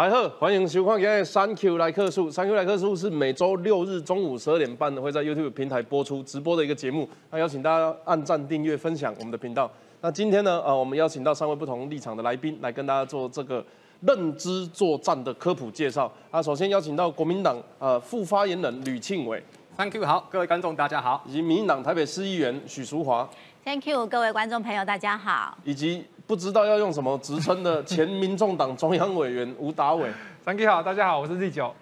大家好，欢迎收看今天的三 Q 来客数。三 Q 来客数是每周六日中午十二点半会在 YouTube 平台播出直播的一个节目。那邀请大家按赞、订阅、分享我们的频道。那今天呢，呃，我们邀请到三位不同立场的来宾来跟大家做这个认知作战的科普介绍。啊，首先邀请到国民党呃副发言人吕庆伟，Thank you，好，各位观众大家好，以及民进党台北市议员许淑华，Thank you，各位观众朋友大家好，以及不知道要用什么职称的前民众党中央委员吴达伟。Thank you 好，大家好，我是 Z 九。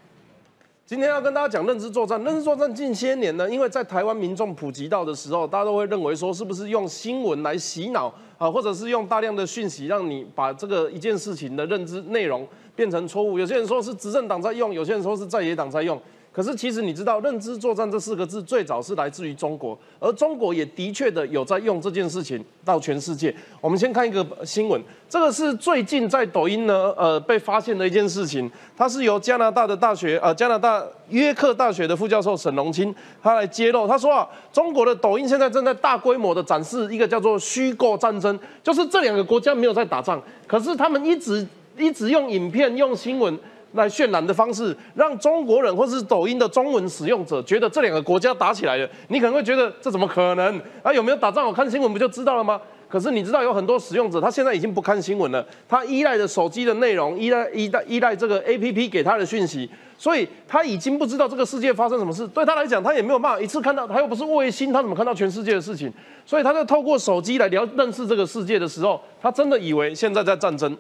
今天要跟大家讲认知作战。认知作战近些年呢，因为在台湾民众普及到的时候，大家都会认为说，是不是用新闻来洗脑啊，或者是用大量的讯息让你把这个一件事情的认知内容变成错误？有些人说是执政党在用，有些人说是在野党在用。可是其实你知道，认知作战这四个字最早是来自于中国，而中国也的确的有在用这件事情到全世界。我们先看一个新闻，这个是最近在抖音呢，呃，被发现的一件事情。它是由加拿大的大学，呃，加拿大约克大学的副教授沈龙清他来揭露，他说啊，中国的抖音现在正在大规模的展示一个叫做虚构战争，就是这两个国家没有在打仗，可是他们一直一直用影片、用新闻。来渲染的方式，让中国人或是抖音的中文使用者觉得这两个国家打起来了。你可能会觉得这怎么可能？啊，有没有打仗？我看新闻不就知道了吗？可是你知道有很多使用者，他现在已经不看新闻了，他依赖着手机的内容，依赖依赖依赖这个 A P P 给他的讯息，所以他已经不知道这个世界发生什么事。对他来讲，他也没有办法一次看到，他又不是卫星，他怎么看到全世界的事情？所以他在透过手机来了认识这个世界的时候，他真的以为现在在战争。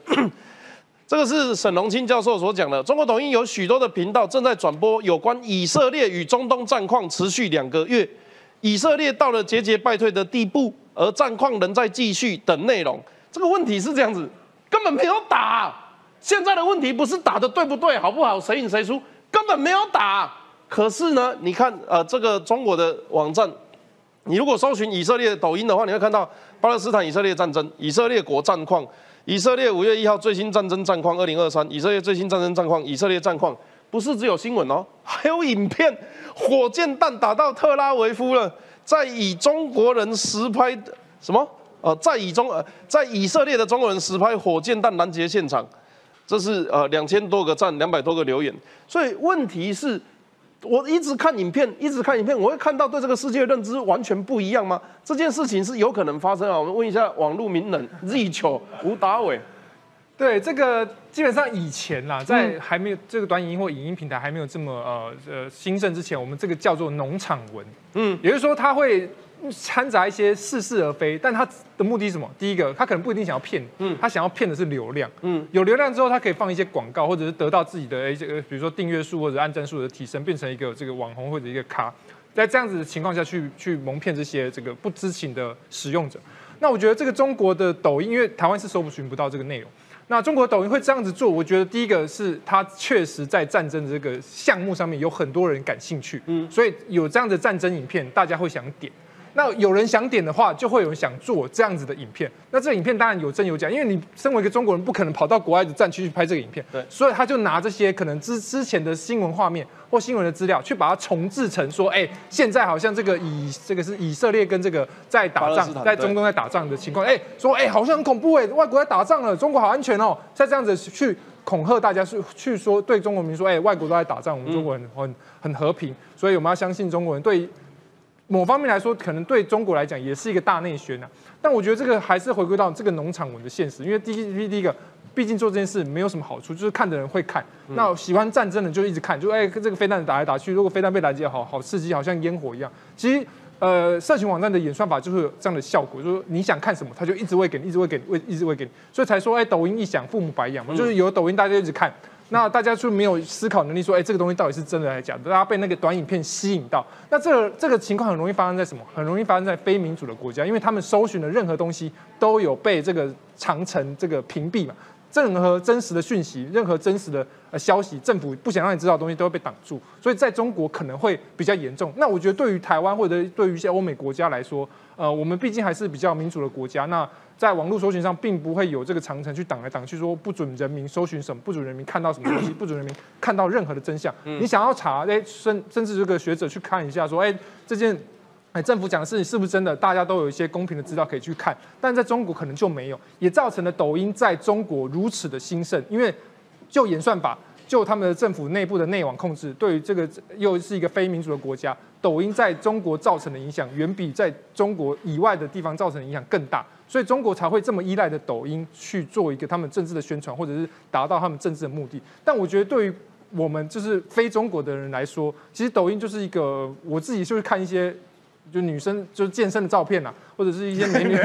这个是沈龙清教授所讲的。中国抖音有许多的频道正在转播有关以色列与中东战况持续两个月，以色列到了节节败退的地步，而战况仍在继续等内容。这个问题是这样子，根本没有打。现在的问题不是打的对不对，好不好，谁赢谁输，根本没有打。可是呢，你看，呃，这个中国的网站，你如果搜寻以色列抖音的话，你会看到巴勒斯坦以色列战争，以色列国战况。以色列五月一号最新战争战况，二零二三。以色列最新战争战况，以色列战况不是只有新闻哦，还有影片，火箭弹打到特拉维夫了，在以中国人实拍什么？呃，在以中呃，在以色列的中国人实拍火箭弹拦截现场，这是呃两千多个赞，两百多个留言。所以问题是。我一直看影片，一直看影片，我会看到对这个世界认知完全不一样吗？这件事情是有可能发生啊！我们问一下网络名人 Z 球吴达伟。对，这个基本上以前啦，在还没有这个短影音或影音平台还没有这么呃呃兴盛之前，我们这个叫做农场文。嗯，也就是说它会。掺杂一些似是而非，但他的目的是什么？第一个，他可能不一定想要骗，嗯，他想要骗的是流量，嗯，有流量之后，他可以放一些广告，或者是得到自己的一些，比如说订阅数或者按赞数的提升，变成一个这个网红或者一个咖，在这样子的情况下去去蒙骗这些这个不知情的使用者。那我觉得这个中国的抖音，因为台湾是搜寻不到这个内容，那中国抖音会这样子做，我觉得第一个是它确实在战争这个项目上面有很多人感兴趣，嗯，所以有这样的战争影片，大家会想点。那有人想点的话，就会有人想做这样子的影片。那这个影片当然有真有假，因为你身为一个中国人，不可能跑到国外的战区去拍这个影片。对，所以他就拿这些可能之之前的新闻画面或新闻的资料，去把它重制成说，哎，现在好像这个以这个是以色列跟这个在打仗，在中东在打仗的情况，哎，说哎好像很恐怖哎，外国在打仗了，中国好安全哦，再这样子去恐吓大家，去去说对中国民说，哎，外国都在打仗，我们中国很很很和平，所以我们要相信中国人对。某方面来说，可能对中国来讲也是一个大内宣呐。但我觉得这个还是回归到这个农场文的现实，因为第一第一个，毕竟做这件事没有什么好处，就是看的人会看。那喜欢战争的就一直看，就哎这个飞弹打来打去，如果飞弹被拦截，好好刺激，好像烟火一样。其实，呃，社群网站的演算法就是有这样的效果，就是你想看什么，他就一直会给你，一直会给你，一直会给你。所以才说，哎，抖音一响，父母白养嘛，就是有抖音大家一直看。那大家就没有思考能力，说，哎，这个东西到底是真的还是假的？大家被那个短影片吸引到，那这个这个情况很容易发生在什么？很容易发生在非民主的国家，因为他们搜寻的任何东西都有被这个长城这个屏蔽嘛。任何真实的讯息，任何真实的呃消息，政府不想让你知道的东西都会被挡住，所以在中国可能会比较严重。那我觉得对于台湾或者对于一些欧美国家来说，呃，我们毕竟还是比较民主的国家，那。在网络搜寻上，并不会有这个长城去挡来挡去，说不准人民搜寻什么，不准人民看到什么东西，不准人民看到任何的真相。你想要查，哎，甚甚至这个学者去看一下，说，哎，这件，哎，政府讲的事情是不是真的？大家都有一些公平的资料可以去看，但在中国可能就没有，也造成了抖音在中国如此的兴盛，因为就演算法，就他们的政府内部的内网控制，对于这个又是一个非民主的国家，抖音在中国造成的影响，远比在中国以外的地方造成的影响更大，所以中国才会这么依赖的抖音去做一个他们政治的宣传，或者是达到他们政治的目的。但我觉得对于我们就是非中国的人来说，其实抖音就是一个我自己就是看一些。就女生就是健身的照片呐，或者是一些美女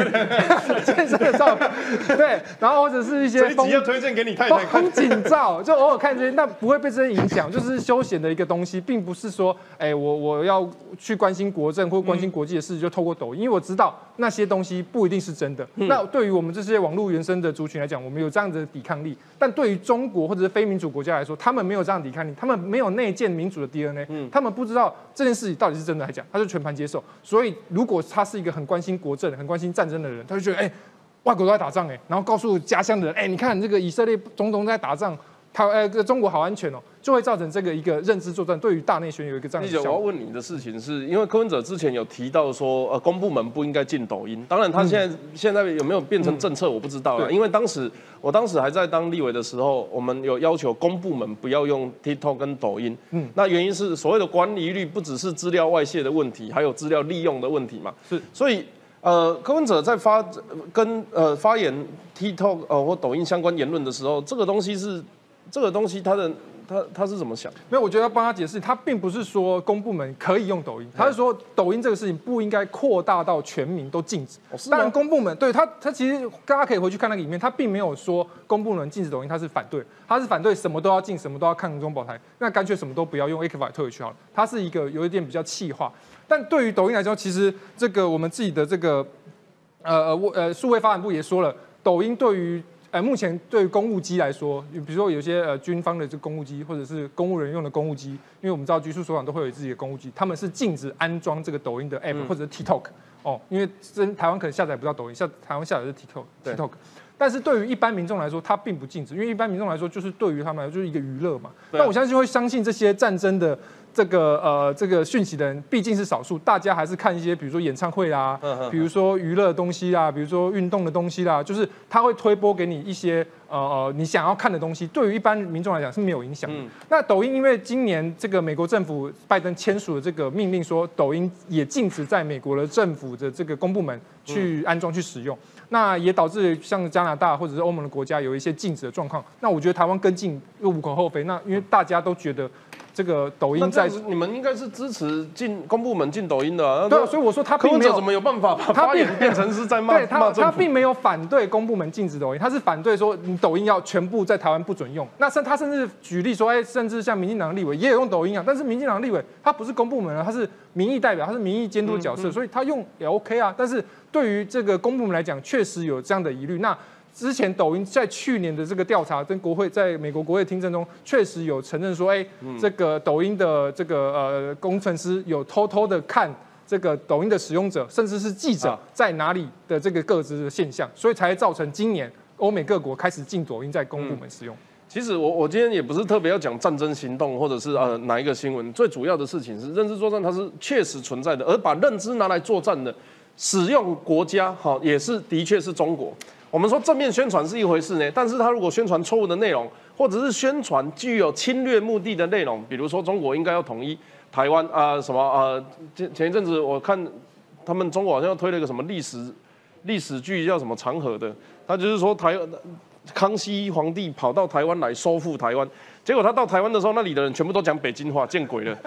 健身的照片，对，然后或者是一些风要推荐给你太太风景照，就偶尔看这些，但不会被这些影响，就是休闲的一个东西，并不是说，哎，我我要去关心国政或关心国际的事，就透过抖音，因为我知道那些东西不一定是真的。那对于我们这些网络原生的族群来讲，我们有这样子的抵抗力，但对于中国或者是非民主国家来说，他们没有这样抵抗力，他们没有内建民主的 DNA，他们不知道这件事情到底是真的还是假，他就全盘接受。所以，如果他是一个很关心国政、很关心战争的人，他就觉得，哎，外国都在打仗，哎，然后告诉家乡的人，哎，你看这个以色列总统在打仗，他，呃，中国好安全哦，就会造成这个一个认知作战，对于大内宣有一个这样的我要问你的事情是，因为柯文哲之前有提到说，呃，公部门不应该进抖音，当然他现在现在有没有变成政策，我不知道了，因为当时。我当时还在当立委的时候，我们有要求公部门不要用 TikTok 跟抖音。嗯，那原因是所谓的管理率不只是资料外泄的问题，还有资料利用的问题嘛。是，所以呃，柯文哲在发跟呃发言 TikTok 呃或抖音相关言论的时候，这个东西是这个东西他的。他他是怎么想？没有，我觉得要帮他解释，他并不是说公部门可以用抖音，他是说抖音这个事情不应该扩大到全民都禁止。当然，公部门对他，他其实大家可以回去看那个影片，他并没有说公部门禁止抖音，他是反对，他是反对什么都要禁，什么都要看中保台，那干脆什么都不要用 A K 法退回去好了。他是一个有一点比较气化，但对于抖音来说，其实这个我们自己的这个呃呃呃数位发展部也说了，抖音对于呃，目前对公务机来说，比如说有些呃军方的这公务机，或者是公务人用的公务机，因为我们知道局处所长都会有自己的公务机，他们是禁止安装这个抖音的 app 或者是 TikTok 哦，因为真台湾可能下载不到抖音，下台湾下载是 TikTok TikTok，但是对于一般民众来说，它并不禁止，因为一般民众来说就是对于他们来说就是一个娱乐嘛。那我相信会相信这些战争的。这个呃，这个讯息的人毕竟是少数，大家还是看一些，比如说演唱会啦，比如说娱乐的东西啦，比如说运动的东西啦，就是他会推播给你一些呃呃你想要看的东西。对于一般民众来讲是没有影响的。那抖音因为今年这个美国政府拜登签署了这个命令，说抖音也禁止在美国的政府的这个公部门去安装去使用，那也导致像加拿大或者是欧盟的国家有一些禁止的状况。那我觉得台湾跟进又无可厚非。那因为大家都觉得。这个抖音在你们应该是支持进公部门进抖音的啊？对，所以我说他并没有怎么有办法把 发言变成是在骂 他他并没有反对公部门禁止抖音，他是反对说你抖音要全部在台湾不准用。那甚他甚至举例说，哎，甚至像民进党立委也有用抖音啊，但是民进党立委他不是公部门啊，他是民意代表，他是民意监督角色，所以他用也 OK 啊。但是对于这个公部门来讲，确实有这样的疑虑。那之前抖音在去年的这个调查跟国会在美国国会听证中，确实有承认说，哎，这个抖音的这个呃工程师有偷偷的看这个抖音的使用者，甚至是记者在哪里的这个各自的现象，所以才造成今年欧美各国开始禁抖音在公部门使用。其实我我今天也不是特别要讲战争行动或者是呃哪一个新闻，最主要的事情是认知作战它是确实存在的，而把认知拿来作战的使用国家，哈也是的确是中国。我们说正面宣传是一回事呢，但是他如果宣传错误的内容，或者是宣传具有侵略目的的内容，比如说中国应该要统一台湾啊什么啊，前前一阵子我看他们中国好像又推了一个什么历史历史剧叫什么长河的，他就是说台康熙皇帝跑到台湾来收复台湾。结果他到台湾的时候，那里的人全部都讲北京话，见鬼了！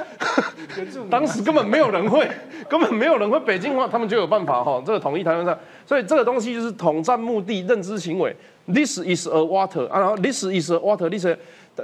当时根本没有人会，根本没有人会北京话，他们就有办法哈，这个统一台湾上。所以这个东西就是统战目的、认知行为。This is a water，啊，然后 This is a water，This，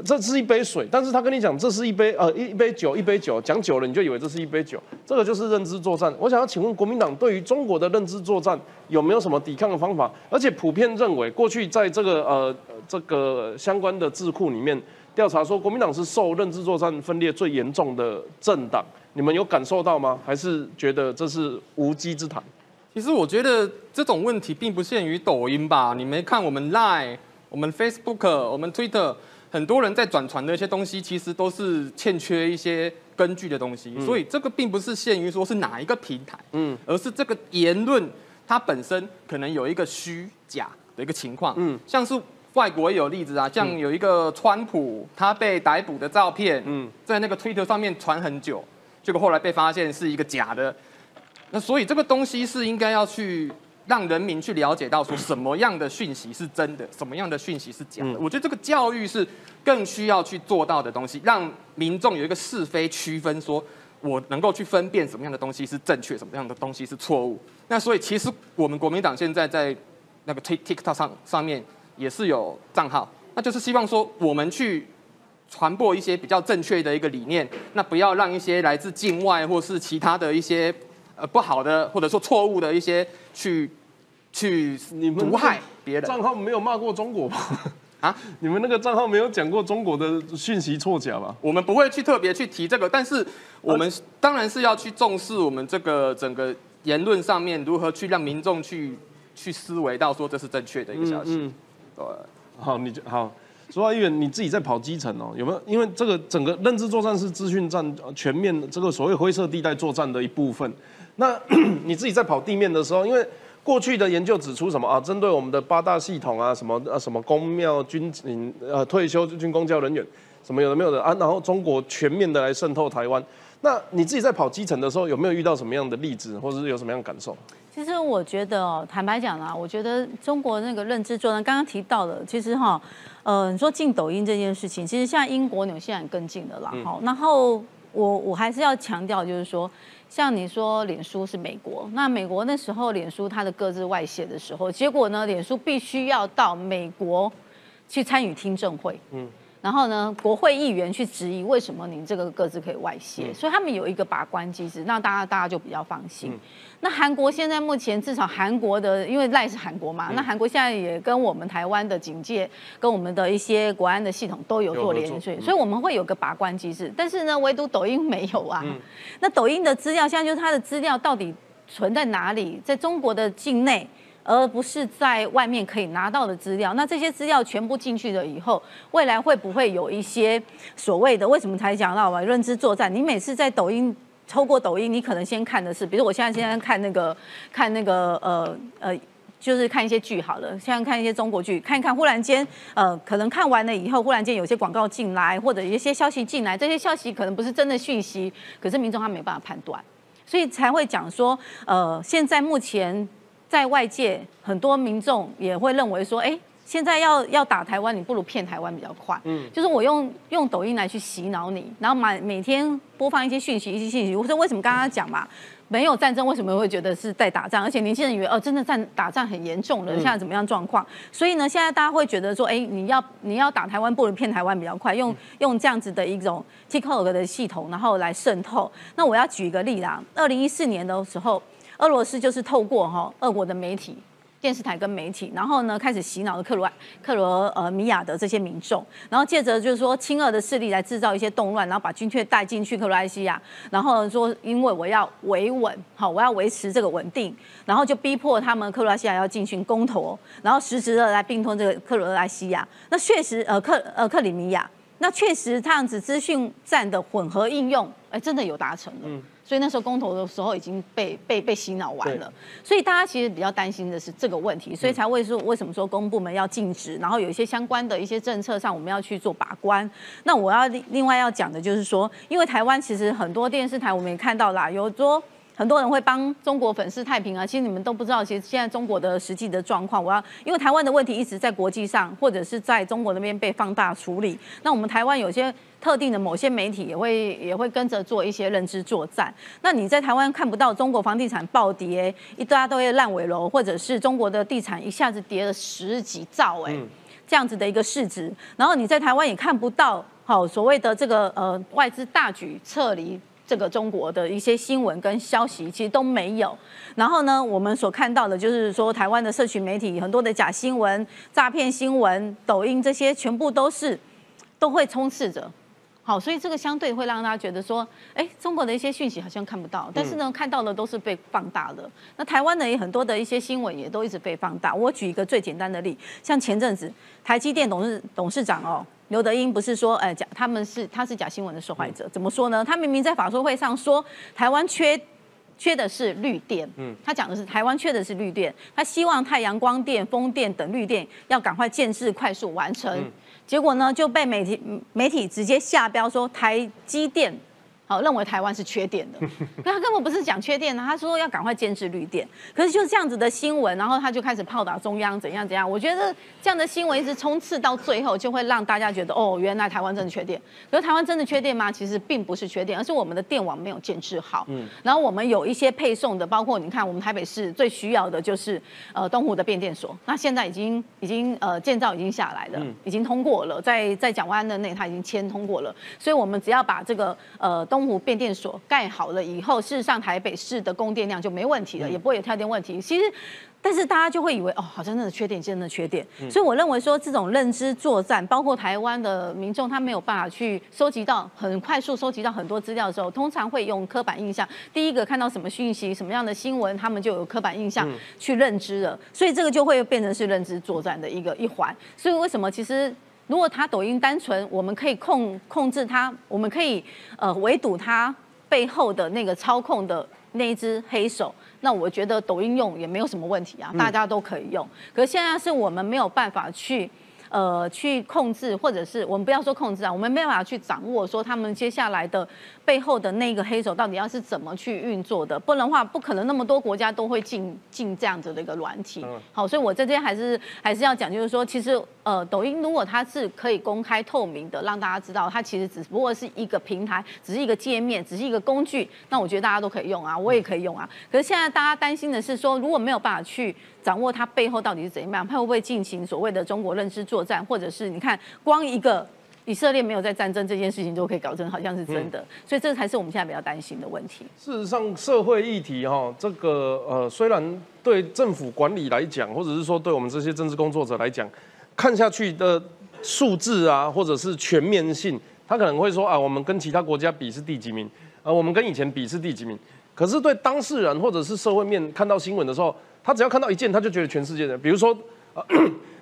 这是一杯水，但是他跟你讲这是一杯呃一杯酒，一杯酒，讲久了你就以为这是一杯酒，这个就是认知作战。我想要请问国民党对于中国的认知作战有没有什么抵抗的方法？而且普遍认为，过去在这个呃这个相关的智库里面。调查说，国民党是受认知作战分裂最严重的政党，你们有感受到吗？还是觉得这是无稽之谈？其实我觉得这种问题并不限于抖音吧？你没看我们 Line、我们 Facebook、我们 Twitter，很多人在转传的一些东西，其实都是欠缺一些根据的东西。所以这个并不是限于说是哪一个平台，嗯，而是这个言论它本身可能有一个虚假的一个情况，嗯，像是。外国也有例子啊，像有一个川普他被逮捕的照片，嗯，在那个 Twitter 上面传很久，结果后来被发现是一个假的。那所以这个东西是应该要去让人民去了解到说什么样的讯息是真的，什么样的讯息是假的。我觉得这个教育是更需要去做到的东西，让民众有一个是非区分，说我能够去分辨什么样的东西是正确，什么样的东西是错误。那所以其实我们国民党现在在那个 TikTok 上上面。也是有账号，那就是希望说我们去传播一些比较正确的一个理念，那不要让一些来自境外或是其他的一些呃不好的或者说错误的一些去去你们毒害别人。账号没有骂过中国吗？啊，你们那个账号没有讲过中国的讯息错假吧？我们不会去特别去提这个，但是我们当然是要去重视我们这个整个言论上面如何去让民众去去思维到说这是正确的一个消息。好，你就好。说到议员，你自己在跑基层哦，有没有？因为这个整个认知作战是资讯战全面这个所谓灰色地带作战的一部分。那 你自己在跑地面的时候，因为过去的研究指出什么啊？针对我们的八大系统啊，什么呃什么公庙军警呃退休军公教人员，什么有的没有的啊，然后中国全面的来渗透台湾。那你自己在跑基层的时候，有没有遇到什么样的例子，或者是有什么样的感受？其实我觉得哦，坦白讲啦，我觉得中国那个认知作战，刚刚提到了，其实哈，呃，你说进抖音这件事情，其实像英国、纽西兰更近的啦。好，然后我我还是要强调，就是说，像你说脸书是美国，那美国那时候脸书它的各自外泄的时候，结果呢，脸书必须要到美国去参与听证会。嗯。然后呢，国会议员去质疑为什么您这个各自可以外泄，所以他们有一个把关机制，那大家大家就比较放心。那韩国现在目前至少韩国的，因为赖是韩国嘛，那韩国现在也跟我们台湾的警戒，跟我们的一些国安的系统都有做连续，所以我们会有个把关机制。但是呢，唯独抖音没有啊。那抖音的资料，现在就是它的资料到底存在哪里，在中国的境内。而不是在外面可以拿到的资料，那这些资料全部进去了以后，未来会不会有一些所谓的？为什么才讲到嘛？认知作战，你每次在抖音抽过抖音，你可能先看的是，比如我现在现在看那个看那个呃呃，就是看一些剧好了，现在看一些中国剧，看一看，忽然间呃，可能看完了以后，忽然间有些广告进来，或者一些消息进来，这些消息可能不是真的讯息，可是民众他没办法判断，所以才会讲说，呃，现在目前。在外界，很多民众也会认为说，哎，现在要要打台湾，你不如骗台湾比较快。嗯，就是我用用抖音来去洗脑你，然后每每天播放一些讯息，一些信息。我说为什么刚刚讲嘛，没有战争，为什么会觉得是在打仗？而且年轻人以为哦，真的战打仗很严重了，现在怎么样状况？所以呢，现在大家会觉得说，哎，你要你要打台湾，不如骗台湾比较快，用用这样子的一种 TikTok 的系统，然后来渗透。那我要举一个例啦，二零一四年的时候。俄罗斯就是透过哈俄国的媒体、电视台跟媒体，然后呢开始洗脑的克罗克罗呃米亚的这些民众，然后借着就是说亲俄的势力来制造一些动乱，然后把军队带进去克罗埃西亚，然后说因为我要维稳，好我要维持这个稳定，然后就逼迫他们克罗埃西亚要进行公投，然后实质的来并吞这个克罗埃西亚。那确实呃克呃克里米亚，那确实这样子资讯战的混合应用，哎真的有达成了。所以那时候公投的时候已经被被被洗脑完了，所以大家其实比较担心的是这个问题，所以才会说为什么说公部门要禁止，然后有一些相关的一些政策上我们要去做把关。那我要另外要讲的就是说，因为台湾其实很多电视台我们也看到啦，有说。很多人会帮中国粉饰太平啊，其实你们都不知道，其实现在中国的实际的状况。我要因为台湾的问题一直在国际上或者是在中国那边被放大处理，那我们台湾有些特定的某些媒体也会也会跟着做一些认知作战。那你在台湾看不到中国房地产暴跌，一大堆烂尾楼，或者是中国的地产一下子跌了十几兆哎，这样子的一个市值，然后你在台湾也看不到好所谓的这个呃外资大举撤离。这个中国的一些新闻跟消息其实都没有，然后呢，我们所看到的就是说，台湾的社群媒体很多的假新闻、诈骗新闻、抖音这些全部都是都会充斥着。好，所以这个相对会让大家觉得说，哎，中国的一些讯息好像看不到，但是呢，看到的都是被放大的。那台湾的也很多的一些新闻也都一直被放大。我举一个最简单的例，像前阵子台积电董事董事长哦。刘德英不是说，呃，假他们是他是假新闻的受害者，怎么说呢？他明明在法说会上说台湾缺缺的是绿电。嗯，他讲的是台湾缺的是绿电，他希望太阳光电、风电等绿电要赶快建制快速完成。结果呢，就被媒体媒体直接下标说台积电。好，认为台湾是缺电的，可他根本不是讲缺电呢，他说要赶快坚持绿电。可是就是这样子的新闻，然后他就开始炮打中央，怎样怎样。我觉得这样的新闻一直冲刺到最后，就会让大家觉得哦，原来台湾真的缺电。可是台湾真的缺电吗？其实并不是缺电，而是我们的电网没有建制好。嗯。然后我们有一些配送的，包括你看，我们台北市最需要的就是呃东湖的变电所，那现在已经已经呃建造已经下来了，已经通过了，在在蒋万安的内他已经签通过了，所以我们只要把这个呃。东湖变电所盖好了以后，事实上台北市的供电量就没问题了，也不会有跳电问题。其实。但是大家就会以为哦，好像真的缺电，真的缺电。所以我认为说这种认知作战，包括台湾的民众，他没有办法去收集到很快速收集到很多资料的时候，通常会用刻板印象。第一个看到什么讯息、什么样的新闻，他们就有刻板印象去认知了。所以这个就会变成是认知作战的一个一环。所以为什么其实？如果他抖音单纯，我们可以控控制他，我们可以呃围堵他背后的那个操控的那一只黑手，那我觉得抖音用也没有什么问题啊，大家都可以用。可是现在是我们没有办法去呃去控制，或者是我们不要说控制啊，我们没有办法去掌握说他们接下来的。背后的那个黑手到底要是怎么去运作的？不然的话，不可能那么多国家都会进进这样子的一个软体。好，所以我这边还是还是要讲，就是说，其实呃，抖音如果它是可以公开透明的，让大家知道它其实只不过是一个平台，只是一个界面，只是一个工具，那我觉得大家都可以用啊，我也可以用啊。可是现在大家担心的是说，如果没有办法去掌握它背后到底是怎样，它会不会进行所谓的中国认知作战，或者是你看光一个。以色列没有在战争这件事情都可以搞成好像是真的，所以这才是我们现在比较担心的问题。事实上，社会议题哈，这个呃，虽然对政府管理来讲，或者是说对我们这些政治工作者来讲，看下去的数字啊，或者是全面性，他可能会说啊，我们跟其他国家比是第几名，呃，我们跟以前比是第几名。可是对当事人或者是社会面看到新闻的时候，他只要看到一件，他就觉得全世界的，比如说。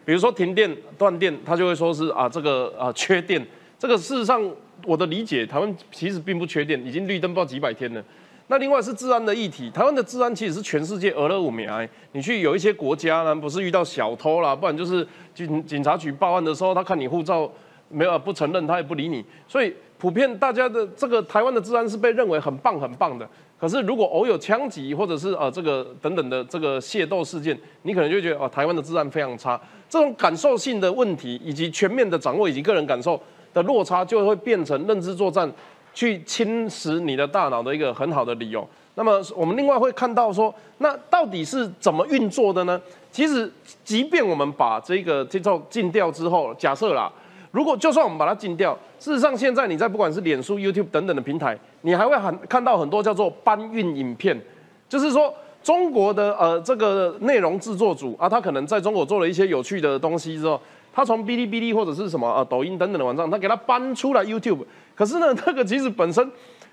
比如说停电断电，他就会说是啊这个啊缺电。这个事实上我的理解，台湾其实并不缺电，已经绿灯不知道几百天了。那另外是治安的议题，台湾的治安其实是全世界俄勒五米埃。你去有一些国家呢，不是遇到小偷啦，不然就是警警察局报案的时候，他看你护照没有不承认，他也不理你。所以普遍大家的这个台湾的治安是被认为很棒很棒的。可是如果偶有枪击或者是呃这个等等的这个械斗事件，你可能就觉得哦台湾的治安非常差。这种感受性的问题，以及全面的掌握以及个人感受的落差，就会变成认知作战去侵蚀你的大脑的一个很好的理由。那么我们另外会看到说，那到底是怎么运作的呢？其实，即便我们把这个节奏禁掉之后，假设啦，如果就算我们把它禁掉，事实上现在你在不管是脸书、YouTube 等等的平台，你还会很看到很多叫做搬运影片，就是说。中国的呃这个内容制作组啊，他可能在中国做了一些有趣的东西之后，他从哔哩哔哩或者是什么呃抖音等等的网站，他给他搬出来 YouTube。可是呢，这个其实本身，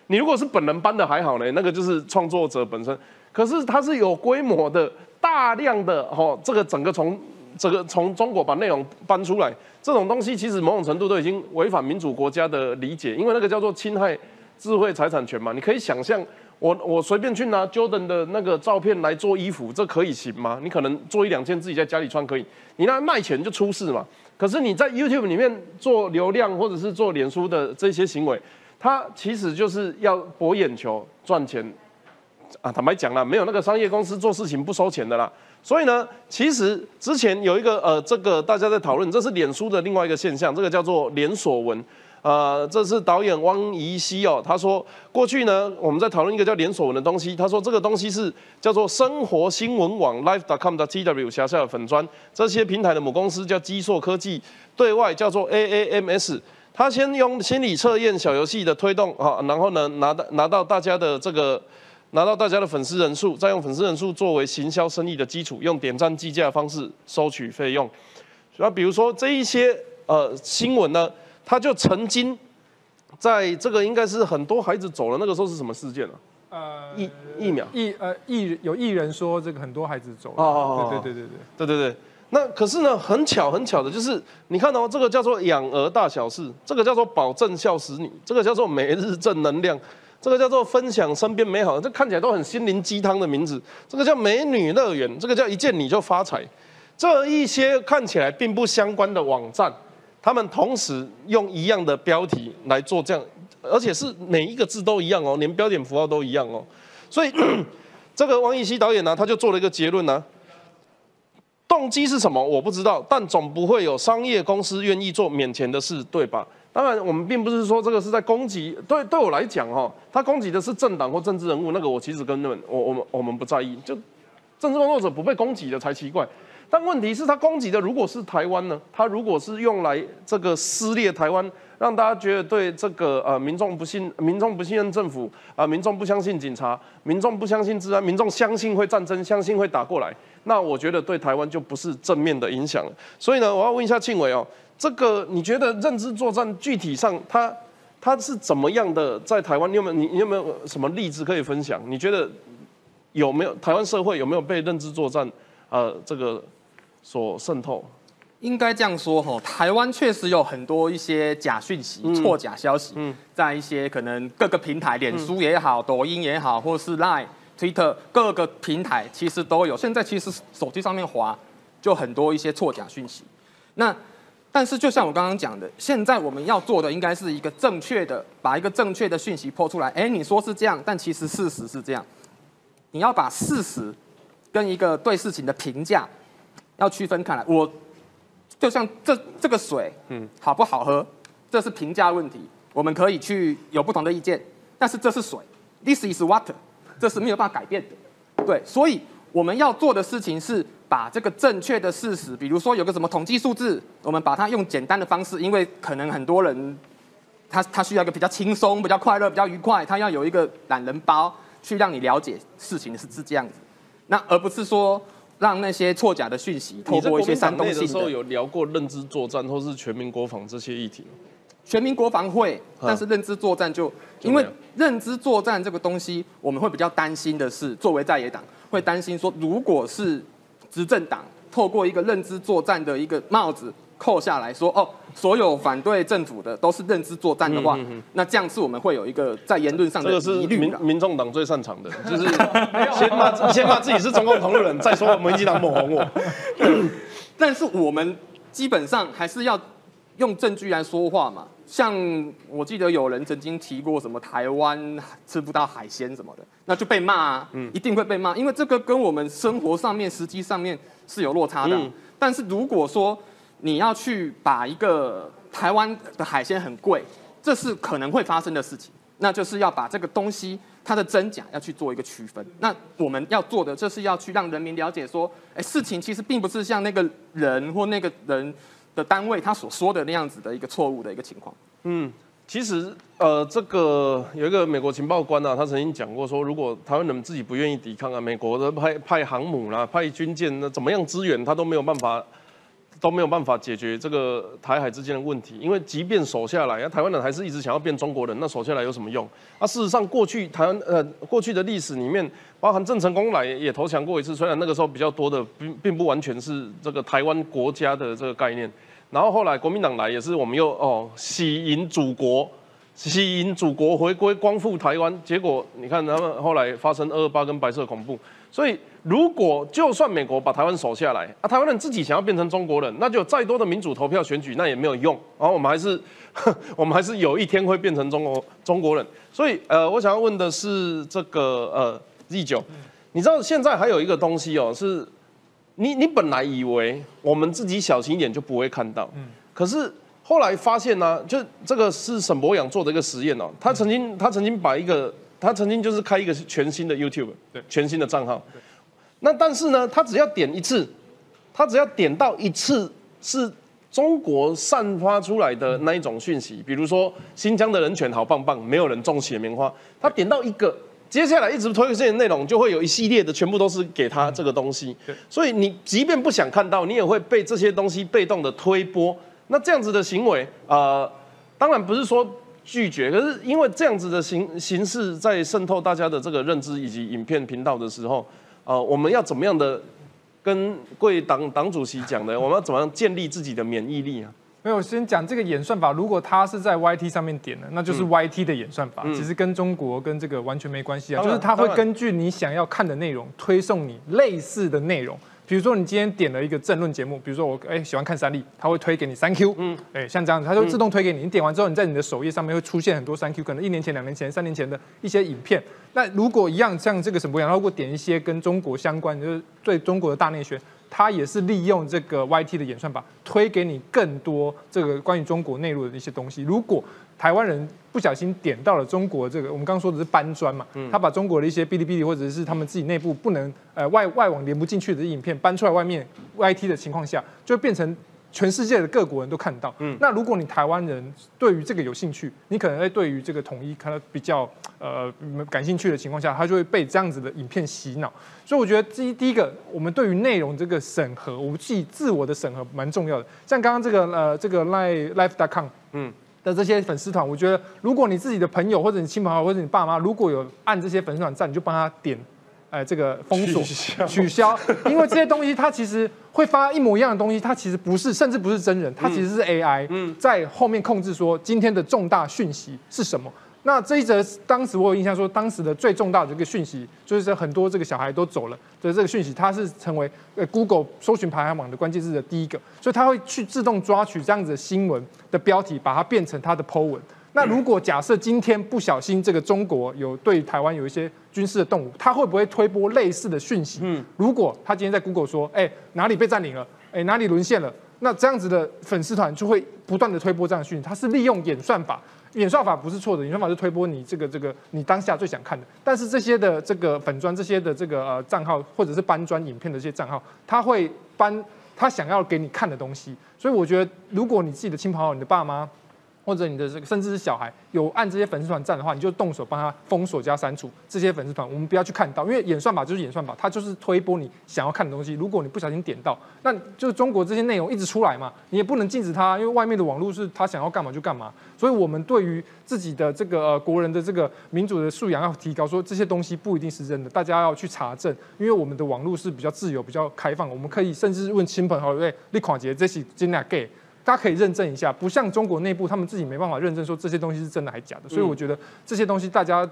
你如果是本人搬的还好呢，那个就是创作者本身。可是它是有规模的、大量的哈，这个整个从这个从中国把内容搬出来，这种东西其实某种程度都已经违反民主国家的理解，因为那个叫做侵害智慧财产权嘛。你可以想象。我我随便去拿 Jordan 的那个照片来做衣服，这可以行吗？你可能做一两件自己在家里穿可以，你那卖钱就出事嘛。可是你在 YouTube 里面做流量或者是做脸书的这些行为，它其实就是要博眼球赚钱啊。坦白讲了，没有那个商业公司做事情不收钱的啦。所以呢，其实之前有一个呃，这个大家在讨论，这是脸书的另外一个现象，这个叫做连锁文。呃，这是导演汪怡希哦，他说过去呢，我们在讨论一个叫连锁文的东西，他说这个东西是叫做生活新闻网 live.com 的 tw 辖下的粉砖，这些平台的母公司叫基硕科技，对外叫做 AAMS，他先用心理测验小游戏的推动啊，然后呢拿到拿到大家的这个拿到大家的粉丝人数，再用粉丝人数作为行销生意的基础，用点赞计价的方式收取费用，那比如说这一些呃新闻呢？他就曾经在这个应该是很多孩子走了，那个时候是什么事件啊？呃，疫疫苗，疫呃疫有艺人说这个很多孩子走了。哦对对对对对对对对。那可是呢，很巧很巧的，就是你看到这个叫做养儿大小事，这个叫做保证笑死你，这个叫做每日正能量，这个叫做分享身边美好，这看起来都很心灵鸡汤的名字。这个叫美女乐园，这个叫一见你就发财。这一些看起来并不相关的网站，他们同时用一样的标题来做这样，而且是每一个字都一样哦，连标点符号都一样哦。所以 这个王艺熙导演呢，他就做了一个结论呢。动机是什么？我不知道，但总不会有商业公司愿意做免钱的事，对吧？当然，我们并不是说这个是在攻击。对，对我来讲，哈，他攻击的是政党或政治人物，那个我其实根本我我们我们不在意，就政治工作者不被攻击的才奇怪。但问题是，他攻击的如果是台湾呢？他如果是用来这个撕裂台湾，让大家觉得对这个呃民众不信，民众不信任政府啊，民众不相信警察，民众不相信治安，民众相信会战争，相信会打过来，那我觉得对台湾就不是正面的影响了。所以呢，我要问一下庆伟哦，这个你觉得认知作战具体上它它是怎么样的在台湾？你有没有你你有没有什么例子可以分享？你觉得有没有台湾社会有没有被认知作战呃这个？所渗透，应该这样说哈，台湾确实有很多一些假讯息、错假消息，在一些可能各个平台，脸书也好，抖音也好，或是 Line、Twitter 各个平台其实都有。现在其实手机上面滑就很多一些错假讯息。那但是就像我刚刚讲的，现在我们要做的应该是一个正确的，把一个正确的讯息抛出来。哎，你说是这样，但其实事实是这样。你要把事实跟一个对事情的评价。要区分开来，我就像这这个水，嗯，好不好喝，这是评价问题，我们可以去有不同的意见，但是这是水，this is water，这是没有办法改变的，对，所以我们要做的事情是把这个正确的事实，比如说有个什么统计数字，我们把它用简单的方式，因为可能很多人他他需要一个比较轻松、比较快乐、比较愉快，他要有一个懒人包去让你了解事情是是这样子，那而不是说。让那些错假的讯息透过一些煽动性的。时候有聊过认知作战或是全民国防这些议题全民国防会，但是认知作战就因为认知作战这个东西，我们会比较担心的是，作为在野党会担心说，如果是执政党透过一个认知作战的一个帽子。扣下来说哦，所有反对政府的都是认知作战的话，那这样是我们会有一个在言论上的疑虑。民民众党最擅长的，就是先骂先骂自己是中共同路人，再说我们民进党抹红我。但是我们基本上还是要用证据来说话嘛。像我记得有人曾经提过什么台湾吃不到海鲜什么的，那就被骂啊，一定会被骂，因为这个跟我们生活上面实际上面是有落差的。但是如果说你要去把一个台湾的海鲜很贵，这是可能会发生的事情。那就是要把这个东西它的真假要去做一个区分。那我们要做的就是要去让人民了解说，哎，事情其实并不是像那个人或那个人的单位他所说的那样子的一个错误的一个情况。嗯，其实呃，这个有一个美国情报官啊，他曾经讲过说，如果台湾人自己不愿意抵抗啊，美国的派派航母啦、派军舰，那怎么样支援他都没有办法。都没有办法解决这个台海之间的问题，因为即便守下来，台湾人还是一直想要变中国人，那守下来有什么用？啊，事实上，过去台湾呃过去的历史里面，包含郑成功来也投降过一次，虽然那个时候比较多的并并不完全是这个台湾国家的这个概念，然后后来国民党来也是我们又哦喜迎祖国，喜迎祖国回归光复台湾，结果你看他们后来发生二二八跟白色恐怖，所以。如果就算美国把台湾守下来，啊，台湾人自己想要变成中国人，那就再多的民主投票选举那也没有用，然后我们还是，我们还是有一天会变成中国中国人。所以，呃，我想要问的是这个呃 Z 九，你知道现在还有一个东西哦，是你你本来以为我们自己小心一点就不会看到，嗯，可是后来发现呢，就这个是沈博阳做的一个实验哦，他曾经他曾经把一个他曾经就是开一个全新的 YouTube，对，全新的账号。那但是呢，他只要点一次，他只要点到一次是中国散发出来的那一种讯息，比如说新疆的人权好棒棒，没有人种血棉花，他点到一个，接下来一直推这些内容，就会有一系列的全部都是给他这个东西。所以你即便不想看到，你也会被这些东西被动的推波。那这样子的行为，呃，当然不是说拒绝，可是因为这样子的形形式在渗透大家的这个认知以及影片频道的时候。呃，我们要怎么样的跟贵党党主席讲的？我们要怎么样建立自己的免疫力啊？没有，先讲这个演算法。如果它是在 YT 上面点的，那就是 YT 的演算法，其实跟中国跟这个完全没关系啊。就是它会根据你想要看的内容推送你类似的内容。比如说你今天点了一个政论节目，比如说我哎喜欢看三立，它会推给你三 Q，嗯，哎像这样子，它就自动推给你。你点完之后，你在你的首页上面会出现很多三 Q，可能一年前、两年前、三年前的一些影片。那如果一样像这个什么样，如果点一些跟中国相关，就是对中国的大内宣。它也是利用这个 YT 的演算法推给你更多这个关于中国内陆的一些东西。如果台湾人不小心点到了中国这个，我们刚刚说的是搬砖嘛，他把中国的一些哔哩哔哩或者是他们自己内部不能呃外外网连不进去的影片搬出来外面 YT 的情况下，就变成。全世界的各国人都看到，嗯，那如果你台湾人对于这个有兴趣，你可能会对于这个统一看到比较呃感兴趣的情况下，他就会被这样子的影片洗脑。所以我觉得第一第一个，我们对于内容这个审核，我们自己自我的审核蛮重要的。像刚刚这个呃这个 live live.com 嗯的这些粉丝团，我觉得如果你自己的朋友或者你亲朋好友或者你爸妈如果有按这些粉丝团赞，你就帮他点。哎，这个封锁取消，因为这些东西它其实会发一模一样的东西，它其实不是，甚至不是真人，它其实是 AI 在后面控制说今天的重大讯息是什么。那这一则当时我有印象说，当时的最重大的一个讯息就是很多这个小孩都走了的这个讯息，它是成为呃 Google 搜寻排行榜的关键字的第一个，所以它会去自动抓取这样子的新闻的标题，把它变成它的 po 文。那如果假设今天不小心这个中国有对台湾有一些军事的动武，他会不会推播类似的讯息？嗯，如果他今天在 Google 说，哎，哪里被占领了，哎，哪里沦陷了，那这样子的粉丝团就会不断的推播这样的讯息。他是利用演算法，演算法不是错的，演算法是推播你这个这个你当下最想看的。但是这些的这个粉砖这些的这个呃账号或者是搬砖影片的这些账号，他会搬他想要给你看的东西。所以我觉得，如果你自己的亲朋好友，你的爸妈。或者你的这个甚至是小孩有按这些粉丝团赞的话，你就动手帮他封锁加删除这些粉丝团，我们不要去看到，因为演算法就是演算法，它就是推播你想要看的东西。如果你不小心点到，那就是中国这些内容一直出来嘛，你也不能禁止他，因为外面的网络是他想要干嘛就干嘛。所以我们对于自己的这个呃国人的这个民主的素养要提高，说这些东西不一定是真的，大家要去查证，因为我们的网络是比较自由、比较开放，我们可以甚至问亲朋好友，哎，你看杰这是真的 gay。大家可以认证一下，不像中国内部，他们自己没办法认证说这些东西是真的还是假的，所以我觉得这些东西大家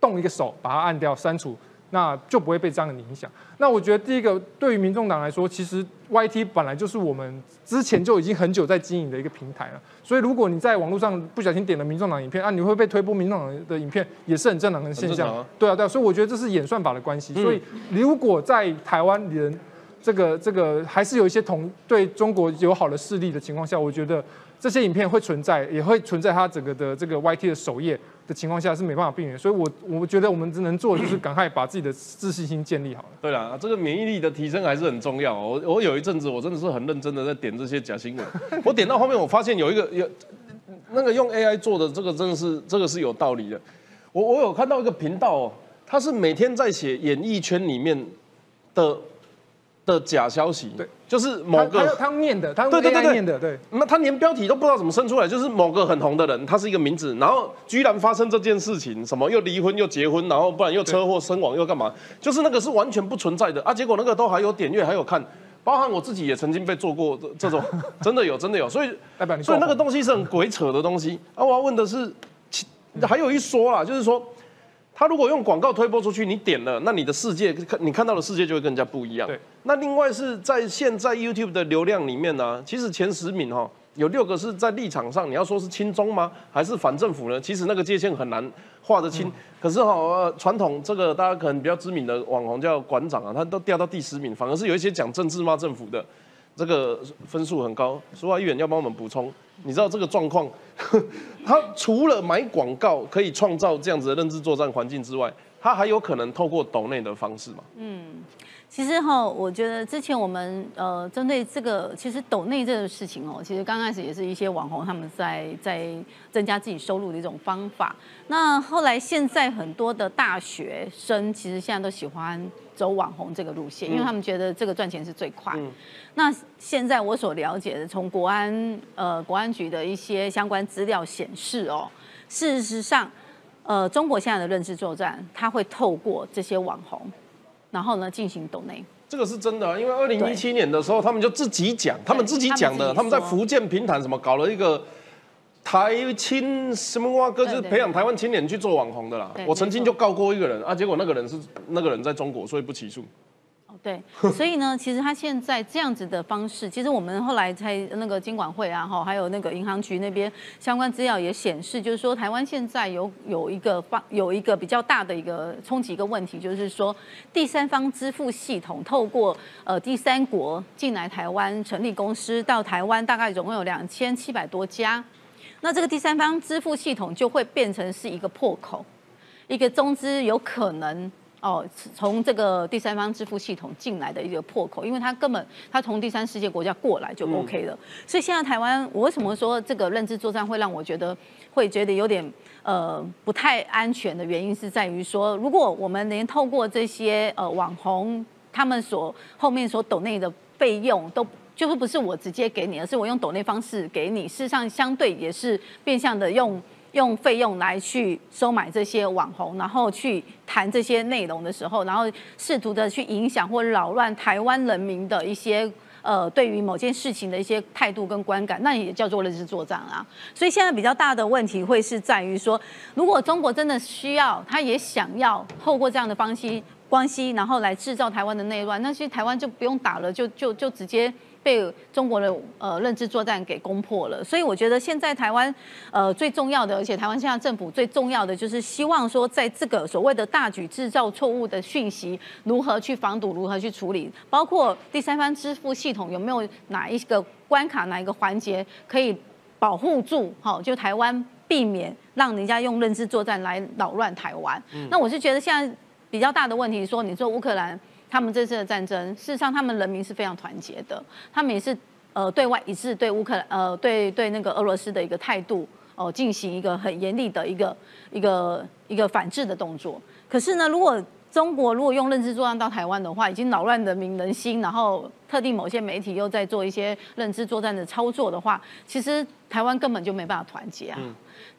动一个手把它按掉删除，那就不会被这样的影响。那我觉得第一个对于民众党来说，其实 YT 本来就是我们之前就已经很久在经营的一个平台了，所以如果你在网络上不小心点了民众党影片啊，你会被推播民众党的影片，也是很正常的现象。对啊，对啊，所以我觉得这是演算法的关系。所以如果在台湾人。这个这个还是有一些同对中国友好的势力的情况下，我觉得这些影片会存在，也会存在它整个的这个 YT 的首页的情况下是没办法避免，所以我我觉得我们只能做就是赶快把自己的自信心建立好了。对了，这个免疫力的提升还是很重要。我我有一阵子我真的是很认真的在点这些假新闻，我点到后面我发现有一个有那个用 AI 做的这个真的是这个是有道理的。我我有看到一个频道哦，他是每天在写演艺圈里面的。的假消息，对，就是某个他念的，他对对对念的，对，那他连标题都不知道怎么生出来，就是某个很红的人，他是一个名字，然后居然发生这件事情，什么又离婚又结婚，然后不然又车祸身亡又干嘛，就是那个是完全不存在的。啊，结果那个都还有点阅还有看，包含我自己也曾经被做过这种，真的有真的有，所以 所以那个东西是很鬼扯的东西。啊，我要问的是，还有一说啊，就是说。他如果用广告推播出去，你点了，那你的世界看你看到的世界就会更加不一样。对。那另外是在现在 YouTube 的流量里面呢，其实前十名哈有六个是在立场上，你要说是亲中吗，还是反政府呢？其实那个界限很难画得清。可是哈，传统这个大家可能比较知名的网红叫馆长啊，他都掉到第十名，反而是有一些讲政治骂政府的，这个分数很高。苏华议员要帮我们补充。你知道这个状况，他除了买广告可以创造这样子的认知作战环境之外，他还有可能透过岛内的方式嘛？嗯，其实哈，我觉得之前我们呃针对这个，其实抖内这个事情哦，其实刚开始也是一些网红他们在在增加自己收入的一种方法。那后来现在很多的大学生其实现在都喜欢走网红这个路线，因为他们觉得这个赚钱是最快。那现在我所了解的，从国安呃国安局的一些相关资料显示哦，事实上，呃，中国现在的认知作战，它会透过这些网红，然后呢进行抖内，这个是真的，因为二零一七年的时候，他们就自己讲，他们自己讲的，他们在福建平潭什么搞了一个台青什么哇哥，就是培养台湾青年去做网红的啦。我曾经就告过一个人啊，结果那个人是那个人在中国，所以不起诉。对，所以呢，其实他现在这样子的方式，其实我们后来在那个经管会啊，哈，还有那个银行局那边相关资料也显示，就是说台湾现在有有一个方有一个比较大的一个冲击一个问题，就是说第三方支付系统透过呃第三国进来台湾成立公司，到台湾大概总共有两千七百多家，那这个第三方支付系统就会变成是一个破口，一个中资有可能。哦，从这个第三方支付系统进来的一个破口，因为它根本它从第三世界国家过来就 OK 了，所以现在台湾，我为什么说这个认知作战会让我觉得会觉得有点呃不太安全的原因，是在于说，如果我们连透过这些呃网红他们所后面所抖内的费用都就是不是我直接给你，而是我用抖内方式给你，事实上相对也是变相的用。用费用来去收买这些网红，然后去谈这些内容的时候，然后试图的去影响或扰乱台湾人民的一些呃对于某件事情的一些态度跟观感，那也叫做认知作战啊。所以现在比较大的问题会是在于说，如果中国真的需要，他也想要透过这样的方式关系，然后来制造台湾的内乱，那其实台湾就不用打了，就就就直接。被中国的呃认知作战给攻破了，所以我觉得现在台湾呃最重要的，而且台湾现在政府最重要的就是希望说，在这个所谓的大举制造错误的讯息，如何去防堵，如何去处理，包括第三方支付系统有没有哪一个关卡、哪一个环节可以保护住，好，就台湾避免让人家用认知作战来扰乱台湾。那我是觉得现在比较大的问题，说你说乌克兰。他们这次的战争，事实上，他们人民是非常团结的。他们也是呃对外一致对乌克兰呃对对那个俄罗斯的一个态度哦进行一个很严厉的一个一个一个反制的动作。可是呢，如果中国如果用认知作战到台湾的话，已经扰乱人民人心，然后特定某些媒体又在做一些认知作战的操作的话，其实台湾根本就没办法团结啊。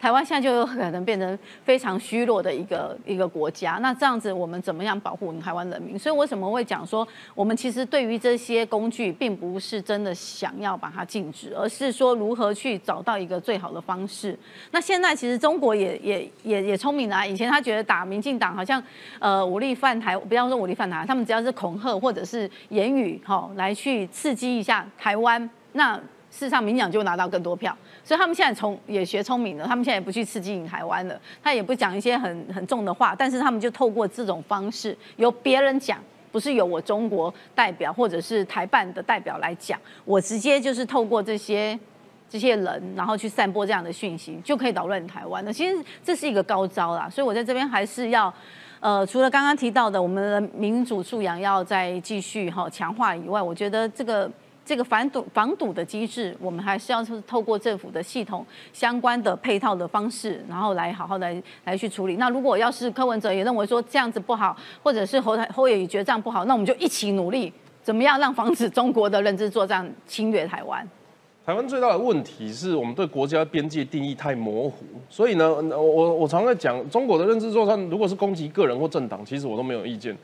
台湾现在就有可能变成非常虚弱的一个一个国家，那这样子我们怎么样保护我们台湾人民？所以为什么会讲说，我们其实对于这些工具，并不是真的想要把它禁止，而是说如何去找到一个最好的方式。那现在其实中国也也也也聪明了，以前他觉得打民进党好像呃武力犯台，不要说武力犯台，他们只要是恐吓或者是言语哈来去刺激一下台湾，那事实上民进就拿到更多票。所以他们现在聪也学聪明了，他们现在也不去刺激台湾了，他也不讲一些很很重的话，但是他们就透过这种方式，由别人讲，不是由我中国代表或者是台办的代表来讲，我直接就是透过这些这些人，然后去散播这样的讯息，就可以捣乱台湾了。其实这是一个高招啦，所以我在这边还是要，呃，除了刚刚提到的我们的民主素养要再继续哈强化以外，我觉得这个。这个防堵防堵的机制，我们还是要是透过政府的系统相关的配套的方式，然后来好好来来去处理。那如果要是柯文哲也认为说这样子不好，或者是侯台侯友谊决战不好，那我们就一起努力，怎么样让防止中国的认知作战侵略台湾？台湾最大的问题是我们对国家边界定义太模糊，所以呢，我我常在讲中国的认知作战，如果是攻击个人或政党，其实我都没有意见。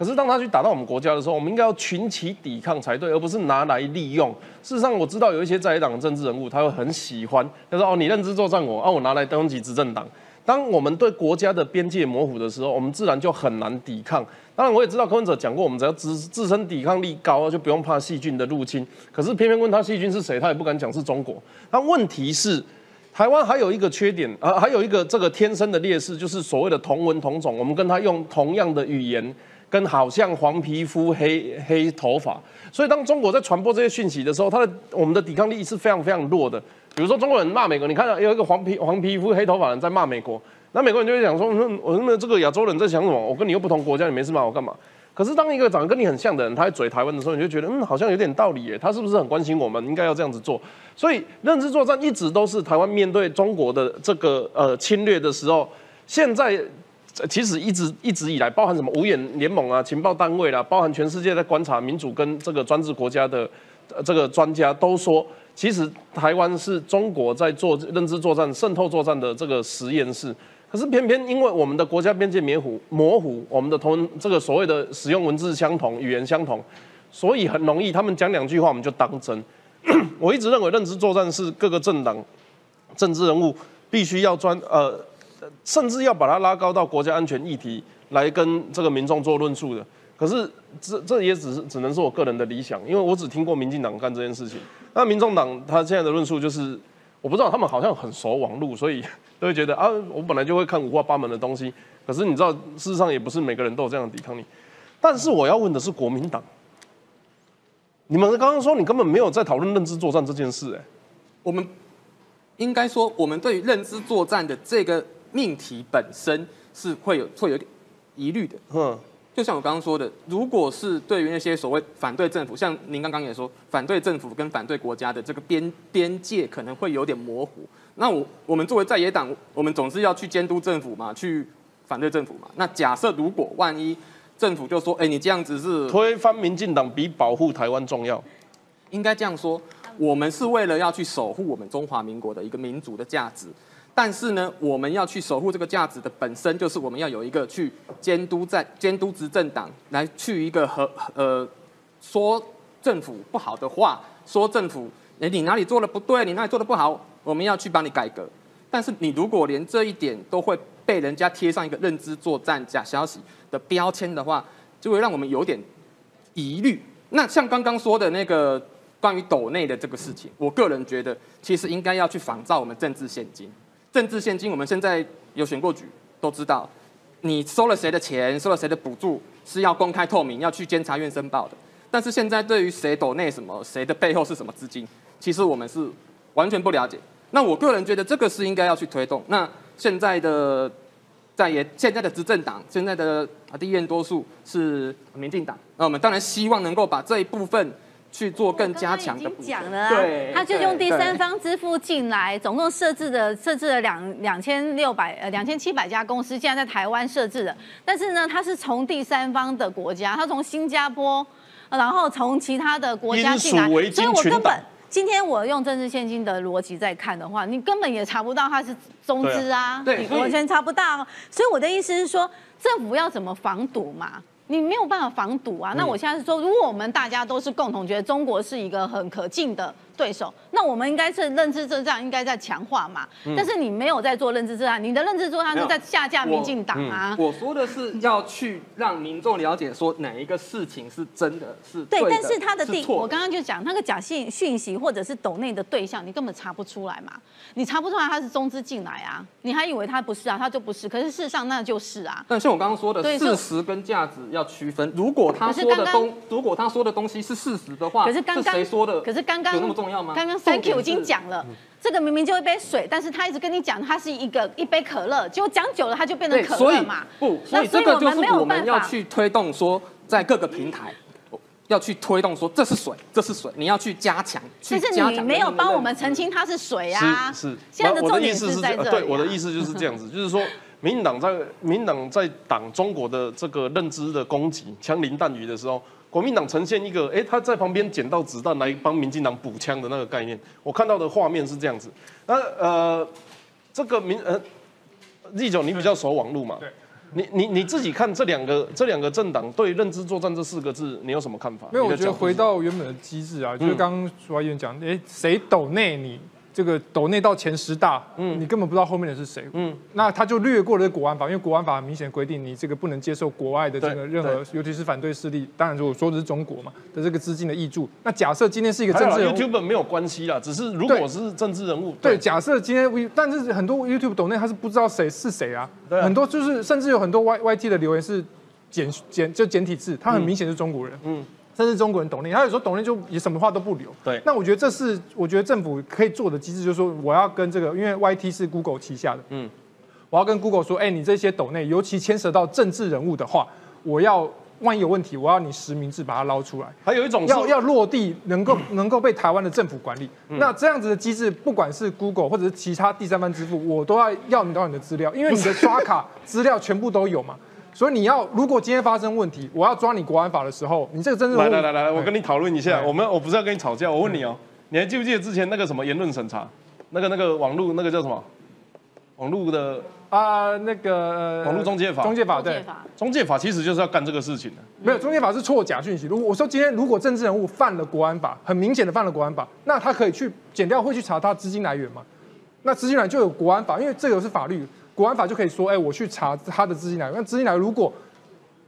可是当他去打到我们国家的时候，我们应该要群起抵抗才对，而不是拿来利用。事实上，我知道有一些在野党的政治人物，他会很喜欢，他说：“哦，你认知作战我，啊，我拿来登记执政党。”当我们对国家的边界模糊的时候，我们自然就很难抵抗。当然，我也知道柯文哲讲过，我们只要自自身抵抗力高，就不用怕细菌的入侵。可是偏偏问他细菌是谁，他也不敢讲是中国。那问题是，台湾还有一个缺点啊，还有一个这个天生的劣势，就是所谓的同文同种，我们跟他用同样的语言。跟好像黄皮肤黑黑头发，所以当中国在传播这些讯息的时候，他的我们的抵抗力是非常非常弱的。比如说中国人骂美国，你看到有一个黄皮黄皮肤黑头发人在骂美国，那美国人就会想说：“我说这个亚洲人在想什么？我跟你又不同国家，你没事骂我干嘛？”可是当一个长得跟你很像的人，他在嘴台湾的时候，你就觉得嗯，好像有点道理耶。他是不是很关心我们？应该要这样子做。所以认知作战一直都是台湾面对中国的这个呃侵略的时候，现在。其实一直一直以来，包含什么五眼联盟啊、情报单位啦，包含全世界在观察民主跟这个专制国家的这个专家都说，其实台湾是中国在做认知作战、渗透作战的这个实验室。可是偏偏因为我们的国家边界模糊，模糊，我们的同这个所谓的使用文字相同，语言相同，所以很容易他们讲两句话我们就当真。我一直认为认知作战是各个政党、政治人物必须要专呃，甚至要把它拉高到国家安全议题来跟这个民众做论述的。可是这这也只是只能是我个人的理想，因为我只听过民进党干这件事情。那民众党他现在的论述就是，我不知道他们好像很熟网络，所以。都会觉得啊，我本来就会看五花八门的东西，可是你知道，事实上也不是每个人都有这样的抵抗力。但是我要问的是国民党，你们刚刚说你根本没有在讨论认知作战这件事，哎，我们应该说，我们对于认知作战的这个命题本身是会有会有点疑虑的。嗯。就像我刚刚说的，如果是对于那些所谓反对政府，像您刚刚也说，反对政府跟反对国家的这个边边界可能会有点模糊。那我我们作为在野党，我们总是要去监督政府嘛，去反对政府嘛。那假设如果万一政府就说，哎，你这样子是推翻民进党比保护台湾重要，应该这样说，我们是为了要去守护我们中华民国的一个民族的价值。但是呢，我们要去守护这个价值的本身，就是我们要有一个去监督在监督执政党来去一个和呃说政府不好的话，说政府哎你哪里做的不对，你哪里做的不好，我们要去帮你改革。但是你如果连这一点都会被人家贴上一个认知作战假消息的标签的话，就会让我们有点疑虑。那像刚刚说的那个关于斗内的这个事情，我个人觉得其实应该要去仿照我们政治现金。政治现金，我们现在有选过举，都知道，你收了谁的钱，收了谁的补助，是要公开透明，要去监察院申报的。但是现在对于谁抖内什么，谁的背后是什么资金，其实我们是完全不了解。那我个人觉得这个是应该要去推动。那现在的在也现在的执政党，现在的第一院多数是民进党，那我们当然希望能够把这一部分。去做更加强的讲了啊，他就用第三方支付进来，总共设置的设置了两两千六百呃两千七百家公司，现在在台湾设置的，但是呢，他是从第三方的国家，他从新加坡，然后从其他的国家进来，所以我根本今天我用政治现金的逻辑在看的话，你根本也查不到他是中资啊，对，完全查不到，所以我的意思是说，政府要怎么防堵嘛？你没有办法防堵啊！那我现在是说，如果我们大家都是共同觉得中国是一个很可敬的。对手，那我们应该是认知作战，应该在强化嘛。但是你没有在做认知作战，你的认知作战是在下架民进党啊。我说的是要去让民众了解，说哪一个事情是真的是对，但是他的地，我刚刚就讲那个假信讯息或者是抖内的对象，你根本查不出来嘛。你查不出来他是中资进来啊，你还以为他不是啊，他就不是。可是事实上那就是啊。但像我刚刚说的，事实跟价值要区分。如果他说的东，如果他说的东西是事实的话，可是刚刚谁说的？可是刚刚有那么重。刚刚 Thank you 已经讲了，这个明明就一杯水，但是他一直跟你讲它是一个一杯可乐，结果讲久了它就变成可乐嘛。不，所以这个就是我们要去推动说，在各个平台要去推动说这是水，这是水，你要去加强。其实你没有帮我们澄清它是水啊。是。现在的重点是在这。对，我的意思就是这样子，就是说，民进党在民进党在挡中国的这个认知的攻击，枪林弹雨的时候。国民党呈现一个，哎，他在旁边捡到子弹来帮民进党补枪的那个概念。我看到的画面是这样子。那呃，这个民呃，立九，你比较熟网络嘛？对。你你你自己看这两个这两个政党对认知作战这四个字，你有什么看法？没有，我觉得回到原本的机制啊，就是刚刚苏华议员讲，哎，谁抖内你？这个抖内到前十大，嗯，你根本不知道后面的是谁，嗯，那他就略过了国安法，因为国安法明显规定你这个不能接受国外的这个任何，尤其是反对势力。当然，如果说的是中国嘛的这个资金的挹注，那假设今天是一个政治人物，YouTube 没有关系啦，只是如果是政治人物，对，假设今天，但是很多 YouTube 抖内他是不知道谁是谁啊，很多就是甚至有很多 Y YT 的留言是简简就简体字，他很明显是中国人，嗯。但是中国人懂内，他有时候懂内就也什么话都不留。对，那我觉得这是我觉得政府可以做的机制，就是说我要跟这个，因为 YT 是 Google 旗下的，嗯，我要跟 Google 说，哎，你这些抖内，尤其牵涉到政治人物的话，我要万一有问题，我要你实名制把它捞出来。还有一种要要落地，能够能够被台湾的政府管理。那这样子的机制，不管是 Google 或者是其他第三方支付，我都要要你到你的资料，因为你的刷卡 资料全部都有嘛。所以你要，如果今天发生问题，我要抓你国安法的时候，你这个真正来来来来，我跟你讨论一下。我们我不是要跟你吵架，我问你哦，你还记不记得之前那个什么言论审查，那个那个网络那个叫什么？网络的啊，那个网络中介法，中介法对，中介法其实就是要干这个事情的。没有，中介法是错假讯息。如果我说今天如果政治人物犯了国安法，很明显的犯了国安法，那他可以去减掉，会去查他资金来源嘛？那资金来源就有国安法，因为这个是法律，国安法就可以说，哎，我去查他的资金来源。那资金来源如果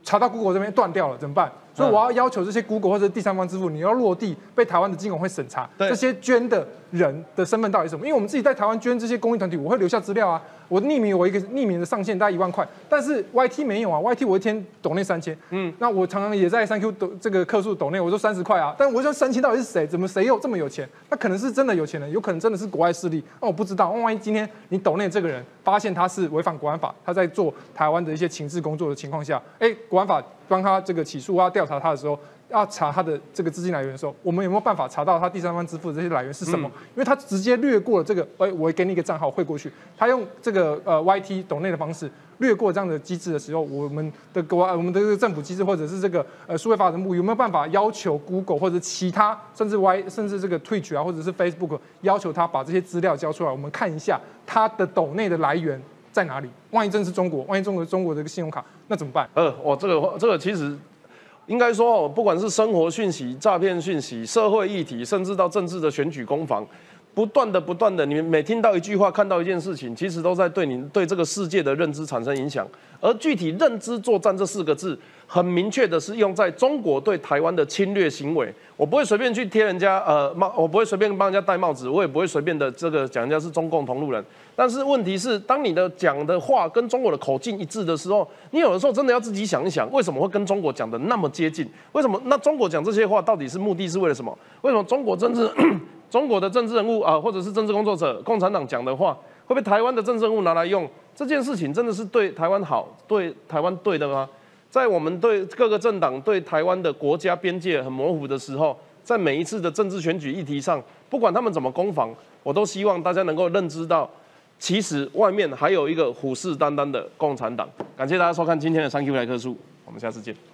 查到 Google 这边断掉了怎么办？所以我要要求这些 Google 或者第三方支付，你要落地被台湾的金融会审查，这些捐的人的身份到底是什么？因为我们自己在台湾捐这些公益团体，我会留下资料啊。我匿名，我一个匿名的上限大概一万块，但是 YT 没有啊，YT 我一天抖那三千，嗯，那我常常也在三 Q 抖这个客数抖内，我说三十块啊，但我说三千到底是谁？怎么谁又这么有钱？那可能是真的有钱人，有可能真的是国外势力，那我不知道。万一今天你抖内这个人发现他是违反国安法，他在做台湾的一些情治工作的情况下，哎，国安法帮他这个起诉啊调查他的时候。要查他的这个资金来源的时候，我们有没有办法查到他第三方支付的这些来源是什么？因为他直接略过了这个，哎，我给你一个账号汇过去，他用这个呃 YT 懂内的方式略过这样的机制的时候，我们的国我们的这个政府机制或者是这个呃数位发展部有没有办法要求 Google 或者其他甚至 Y 甚至这个 Twitch 啊或者是 Facebook 要求他把这些资料交出来，我们看一下他的抖内的来源在哪里？万一真是中国，万一中国中国的一个信用卡，那怎么办？呃，我这个这个其实。应该说，不管是生活讯息、诈骗讯息、社会议题，甚至到政治的选举攻防，不断的、不断的，你们每听到一句话、看到一件事情，其实都在对你对这个世界的认知产生影响。而具体“认知作战”这四个字，很明确的是用在中国对台湾的侵略行为。我不会随便去贴人家呃帽，我不会随便帮人家戴帽子，我也不会随便的这个讲人家是中共同路人。但是问题是，当你的讲的话跟中国的口径一致的时候，你有的时候真的要自己想一想，为什么会跟中国讲的那么接近？为什么？那中国讲这些话到底是目的是为了什么？为什么中国政治、中国的政治人物啊，或者是政治工作者、共产党讲的话，会被台湾的政治人物拿来用？这件事情真的是对台湾好、对台湾对的吗？在我们对各个政党对台湾的国家边界很模糊的时候，在每一次的政治选举议题上，不管他们怎么攻防，我都希望大家能够认知到，其实外面还有一个虎视眈眈的共产党。感谢大家收看今天的三 Q 来客书，我们下次见。